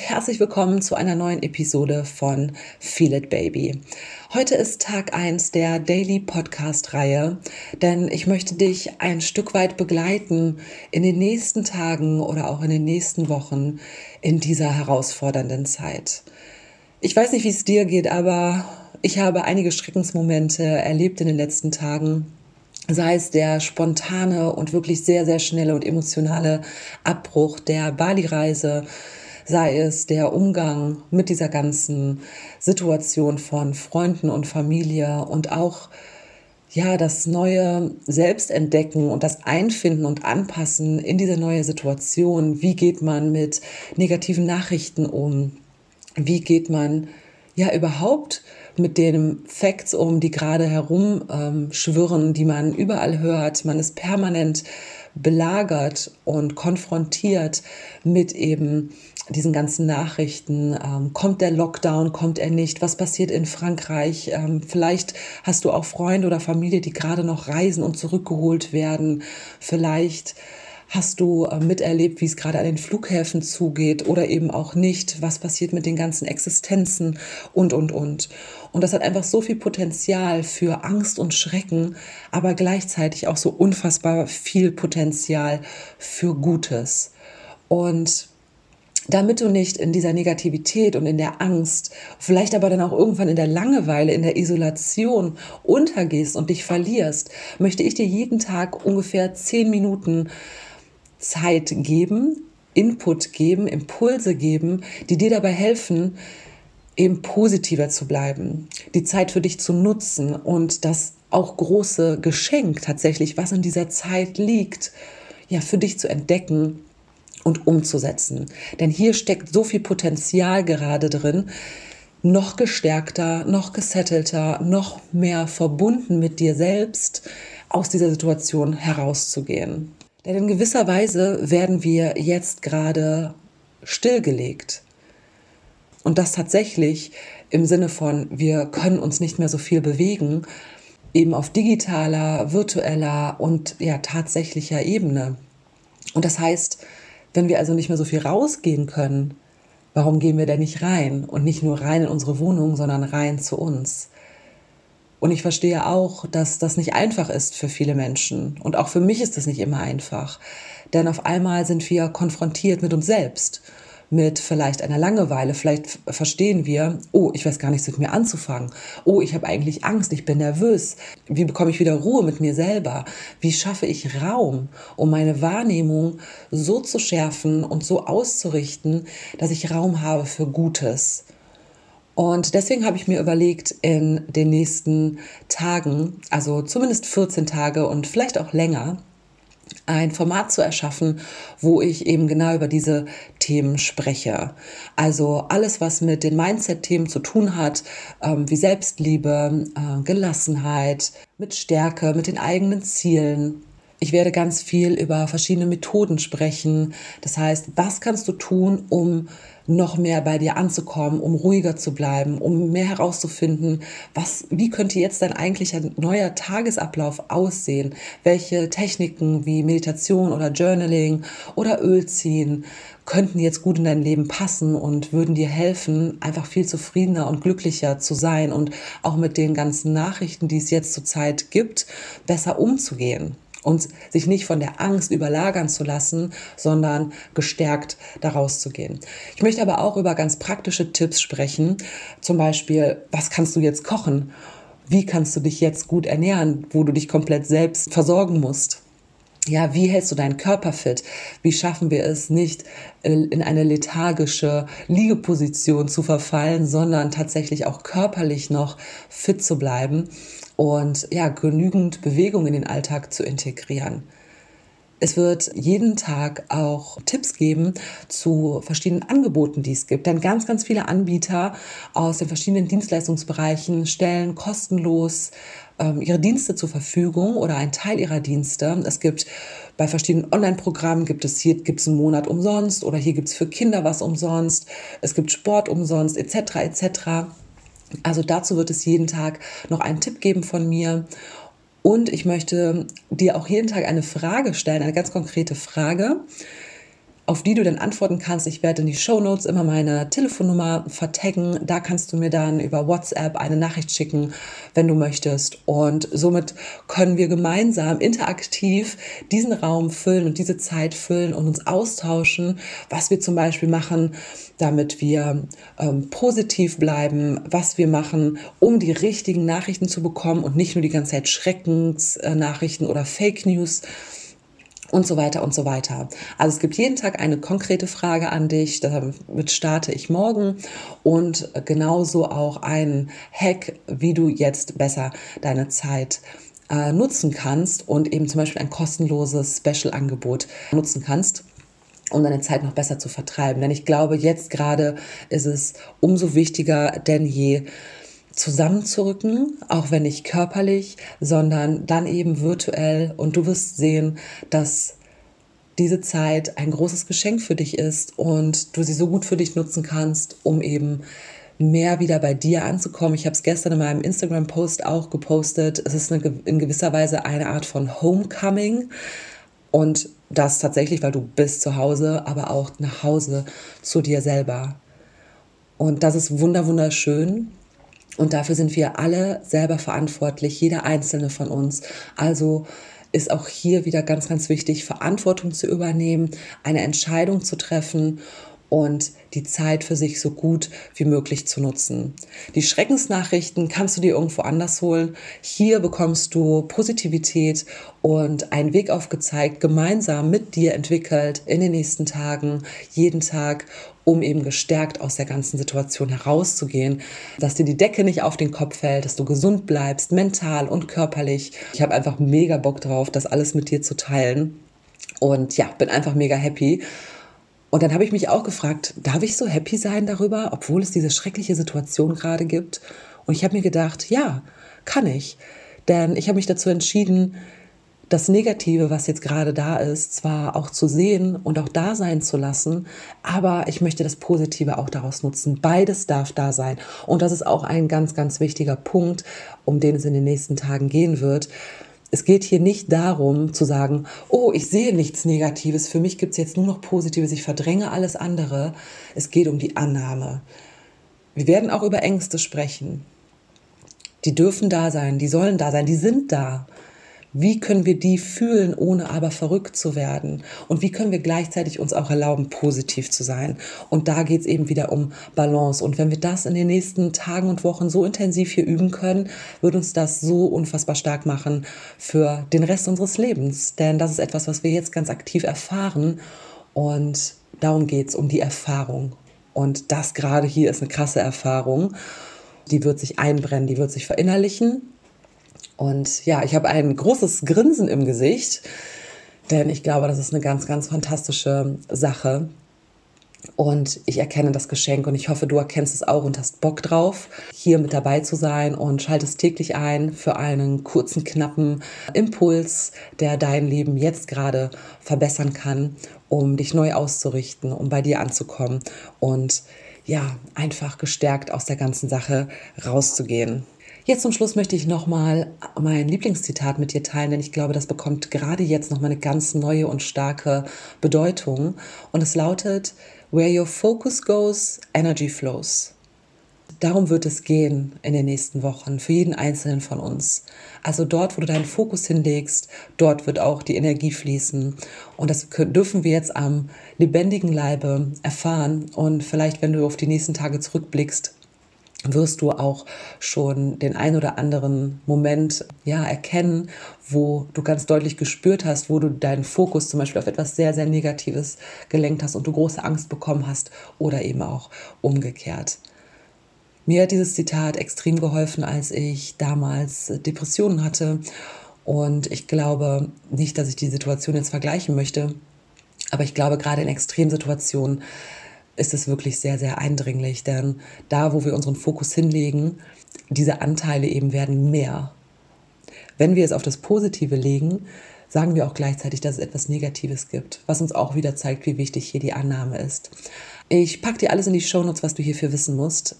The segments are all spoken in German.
herzlich willkommen zu einer neuen Episode von Feel It Baby. Heute ist Tag 1 der Daily Podcast Reihe, denn ich möchte dich ein Stück weit begleiten in den nächsten Tagen oder auch in den nächsten Wochen in dieser herausfordernden Zeit. Ich weiß nicht, wie es dir geht, aber ich habe einige Schreckensmomente erlebt in den letzten Tagen sei es der spontane und wirklich sehr, sehr schnelle und emotionale Abbruch der Bali-Reise, sei es der Umgang mit dieser ganzen Situation von Freunden und Familie und auch ja, das neue Selbstentdecken und das Einfinden und Anpassen in diese neue Situation. Wie geht man mit negativen Nachrichten um? Wie geht man ja überhaupt mit den Facts um, die gerade herumschwirren, ähm, die man überall hört. Man ist permanent belagert und konfrontiert mit eben diesen ganzen Nachrichten. Ähm, kommt der Lockdown, kommt er nicht? Was passiert in Frankreich? Ähm, vielleicht hast du auch Freunde oder Familie, die gerade noch reisen und zurückgeholt werden. Vielleicht Hast du äh, miterlebt, wie es gerade an den Flughäfen zugeht oder eben auch nicht? Was passiert mit den ganzen Existenzen und, und, und? Und das hat einfach so viel Potenzial für Angst und Schrecken, aber gleichzeitig auch so unfassbar viel Potenzial für Gutes. Und damit du nicht in dieser Negativität und in der Angst, vielleicht aber dann auch irgendwann in der Langeweile, in der Isolation untergehst und dich verlierst, möchte ich dir jeden Tag ungefähr zehn Minuten Zeit geben, Input geben, Impulse geben, die dir dabei helfen, eben positiver zu bleiben, die Zeit für dich zu nutzen und das auch große Geschenk tatsächlich, was in dieser Zeit liegt, ja, für dich zu entdecken und umzusetzen. Denn hier steckt so viel Potenzial gerade drin, noch gestärkter, noch gesettelter, noch mehr verbunden mit dir selbst aus dieser Situation herauszugehen. Denn in gewisser Weise werden wir jetzt gerade stillgelegt. Und das tatsächlich im Sinne von, wir können uns nicht mehr so viel bewegen, eben auf digitaler, virtueller und ja tatsächlicher Ebene. Und das heißt, wenn wir also nicht mehr so viel rausgehen können, warum gehen wir denn nicht rein? Und nicht nur rein in unsere Wohnung, sondern rein zu uns. Und ich verstehe auch, dass das nicht einfach ist für viele Menschen. Und auch für mich ist das nicht immer einfach. Denn auf einmal sind wir konfrontiert mit uns selbst, mit vielleicht einer Langeweile. Vielleicht verstehen wir, oh, ich weiß gar nichts mit mir anzufangen. Oh, ich habe eigentlich Angst, ich bin nervös. Wie bekomme ich wieder Ruhe mit mir selber? Wie schaffe ich Raum, um meine Wahrnehmung so zu schärfen und so auszurichten, dass ich Raum habe für Gutes? Und deswegen habe ich mir überlegt, in den nächsten Tagen, also zumindest 14 Tage und vielleicht auch länger, ein Format zu erschaffen, wo ich eben genau über diese Themen spreche. Also alles, was mit den Mindset-Themen zu tun hat, ähm, wie Selbstliebe, äh, Gelassenheit, mit Stärke, mit den eigenen Zielen, ich werde ganz viel über verschiedene Methoden sprechen. Das heißt, was kannst du tun, um noch mehr bei dir anzukommen, um ruhiger zu bleiben, um mehr herauszufinden, was, wie könnte jetzt dein eigentlicher neuer Tagesablauf aussehen? Welche Techniken wie Meditation oder Journaling oder Ölziehen könnten jetzt gut in dein Leben passen und würden dir helfen, einfach viel zufriedener und glücklicher zu sein und auch mit den ganzen Nachrichten, die es jetzt zurzeit gibt, besser umzugehen und sich nicht von der Angst überlagern zu lassen, sondern gestärkt daraus zu gehen. Ich möchte aber auch über ganz praktische Tipps sprechen, zum Beispiel, was kannst du jetzt kochen? Wie kannst du dich jetzt gut ernähren, wo du dich komplett selbst versorgen musst? Ja, wie hältst du deinen Körper fit? Wie schaffen wir es nicht, in eine lethargische Liegeposition zu verfallen, sondern tatsächlich auch körperlich noch fit zu bleiben? und ja, genügend Bewegung in den Alltag zu integrieren. Es wird jeden Tag auch Tipps geben zu verschiedenen Angeboten, die es gibt. Denn ganz, ganz viele Anbieter aus den verschiedenen Dienstleistungsbereichen stellen kostenlos ähm, ihre Dienste zur Verfügung oder einen Teil ihrer Dienste. Es gibt bei verschiedenen Online-Programmen gibt es hier gibt es einen Monat umsonst oder hier gibt es für Kinder was umsonst. Es gibt Sport umsonst etc. etc. Also dazu wird es jeden Tag noch einen Tipp geben von mir. Und ich möchte dir auch jeden Tag eine Frage stellen, eine ganz konkrete Frage. Auf die du dann antworten kannst. Ich werde in die Show Notes immer meine Telefonnummer vertaggen. Da kannst du mir dann über WhatsApp eine Nachricht schicken, wenn du möchtest. Und somit können wir gemeinsam interaktiv diesen Raum füllen und diese Zeit füllen und uns austauschen, was wir zum Beispiel machen, damit wir ähm, positiv bleiben, was wir machen, um die richtigen Nachrichten zu bekommen und nicht nur die ganze Zeit Schreckensnachrichten oder Fake News und so weiter und so weiter. Also es gibt jeden Tag eine konkrete Frage an dich, damit starte ich morgen und genauso auch einen Hack, wie du jetzt besser deine Zeit äh, nutzen kannst und eben zum Beispiel ein kostenloses Special-Angebot nutzen kannst um deine Zeit noch besser zu vertreiben. Denn ich glaube, jetzt gerade ist es umso wichtiger denn je, zusammenzurücken, auch wenn nicht körperlich, sondern dann eben virtuell. Und du wirst sehen, dass diese Zeit ein großes Geschenk für dich ist und du sie so gut für dich nutzen kannst, um eben mehr wieder bei dir anzukommen. Ich habe es gestern in meinem Instagram-Post auch gepostet. Es ist eine, in gewisser Weise eine Art von Homecoming. Und das tatsächlich, weil du bist zu Hause, aber auch nach Hause zu dir selber. Und das ist wunderschön. Und dafür sind wir alle selber verantwortlich, jeder einzelne von uns. Also ist auch hier wieder ganz, ganz wichtig, Verantwortung zu übernehmen, eine Entscheidung zu treffen und die Zeit für sich so gut wie möglich zu nutzen. Die Schreckensnachrichten kannst du dir irgendwo anders holen. Hier bekommst du Positivität und einen Weg aufgezeigt, gemeinsam mit dir entwickelt in den nächsten Tagen, jeden Tag um eben gestärkt aus der ganzen Situation herauszugehen, dass dir die Decke nicht auf den Kopf fällt, dass du gesund bleibst, mental und körperlich. Ich habe einfach mega Bock drauf, das alles mit dir zu teilen und ja, bin einfach mega happy. Und dann habe ich mich auch gefragt, darf ich so happy sein darüber, obwohl es diese schreckliche Situation gerade gibt? Und ich habe mir gedacht, ja, kann ich. Denn ich habe mich dazu entschieden, das Negative, was jetzt gerade da ist, zwar auch zu sehen und auch da sein zu lassen, aber ich möchte das Positive auch daraus nutzen. Beides darf da sein. Und das ist auch ein ganz, ganz wichtiger Punkt, um den es in den nächsten Tagen gehen wird. Es geht hier nicht darum zu sagen, oh, ich sehe nichts Negatives, für mich gibt es jetzt nur noch Positives, ich verdränge alles andere. Es geht um die Annahme. Wir werden auch über Ängste sprechen. Die dürfen da sein, die sollen da sein, die sind da. Wie können wir die fühlen, ohne aber verrückt zu werden? Und wie können wir gleichzeitig uns auch erlauben, positiv zu sein? Und da geht es eben wieder um Balance. Und wenn wir das in den nächsten Tagen und Wochen so intensiv hier üben können, wird uns das so unfassbar stark machen für den Rest unseres Lebens. Denn das ist etwas, was wir jetzt ganz aktiv erfahren. Und darum geht es, um die Erfahrung. Und das gerade hier ist eine krasse Erfahrung. Die wird sich einbrennen, die wird sich verinnerlichen und ja, ich habe ein großes Grinsen im Gesicht, denn ich glaube, das ist eine ganz, ganz fantastische Sache. Und ich erkenne das Geschenk und ich hoffe, du erkennst es auch und hast Bock drauf, hier mit dabei zu sein und schaltest täglich ein für einen kurzen, knappen Impuls, der dein Leben jetzt gerade verbessern kann, um dich neu auszurichten, um bei dir anzukommen und ja, einfach gestärkt aus der ganzen Sache rauszugehen. Jetzt zum Schluss möchte ich nochmal mein Lieblingszitat mit dir teilen, denn ich glaube, das bekommt gerade jetzt nochmal eine ganz neue und starke Bedeutung. Und es lautet, Where your focus goes, energy flows. Darum wird es gehen in den nächsten Wochen für jeden Einzelnen von uns. Also dort, wo du deinen Fokus hinlegst, dort wird auch die Energie fließen. Und das dürfen wir jetzt am lebendigen Leibe erfahren. Und vielleicht, wenn du auf die nächsten Tage zurückblickst, wirst du auch schon den ein oder anderen Moment ja erkennen, wo du ganz deutlich gespürt hast, wo du deinen Fokus zum Beispiel auf etwas sehr, sehr Negatives gelenkt hast und du große Angst bekommen hast oder eben auch umgekehrt. Mir hat dieses Zitat extrem geholfen, als ich damals Depressionen hatte. Und ich glaube nicht, dass ich die Situation jetzt vergleichen möchte, aber ich glaube, gerade in Extremsituationen ist es wirklich sehr, sehr eindringlich. Denn da, wo wir unseren Fokus hinlegen, diese Anteile eben werden mehr. Wenn wir es auf das Positive legen, sagen wir auch gleichzeitig, dass es etwas Negatives gibt, was uns auch wieder zeigt, wie wichtig hier die Annahme ist. Ich packe dir alles in die Shownotes, was du hierfür wissen musst.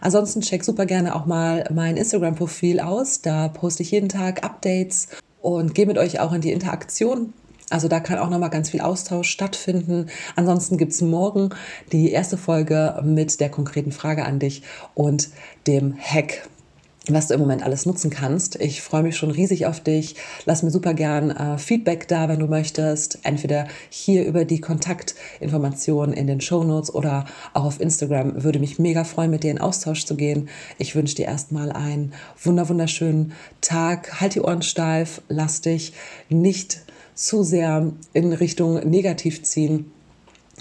Ansonsten check super gerne auch mal mein Instagram-Profil aus. Da poste ich jeden Tag Updates und gehe mit euch auch in die Interaktion Also da kann auch nochmal ganz viel Austausch stattfinden. Ansonsten gibt es morgen die erste Folge mit der konkreten Frage an dich und dem Hack was du im Moment alles nutzen kannst. Ich freue mich schon riesig auf dich. Lass mir super gern äh, Feedback da, wenn du möchtest. Entweder hier über die Kontaktinformationen in den Show Notes oder auch auf Instagram. Würde mich mega freuen, mit dir in Austausch zu gehen. Ich wünsche dir erstmal einen wunder wunderschönen Tag. Halt die Ohren steif. Lass dich nicht zu sehr in Richtung negativ ziehen.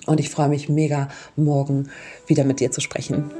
Und ich freue mich mega, morgen wieder mit dir zu sprechen.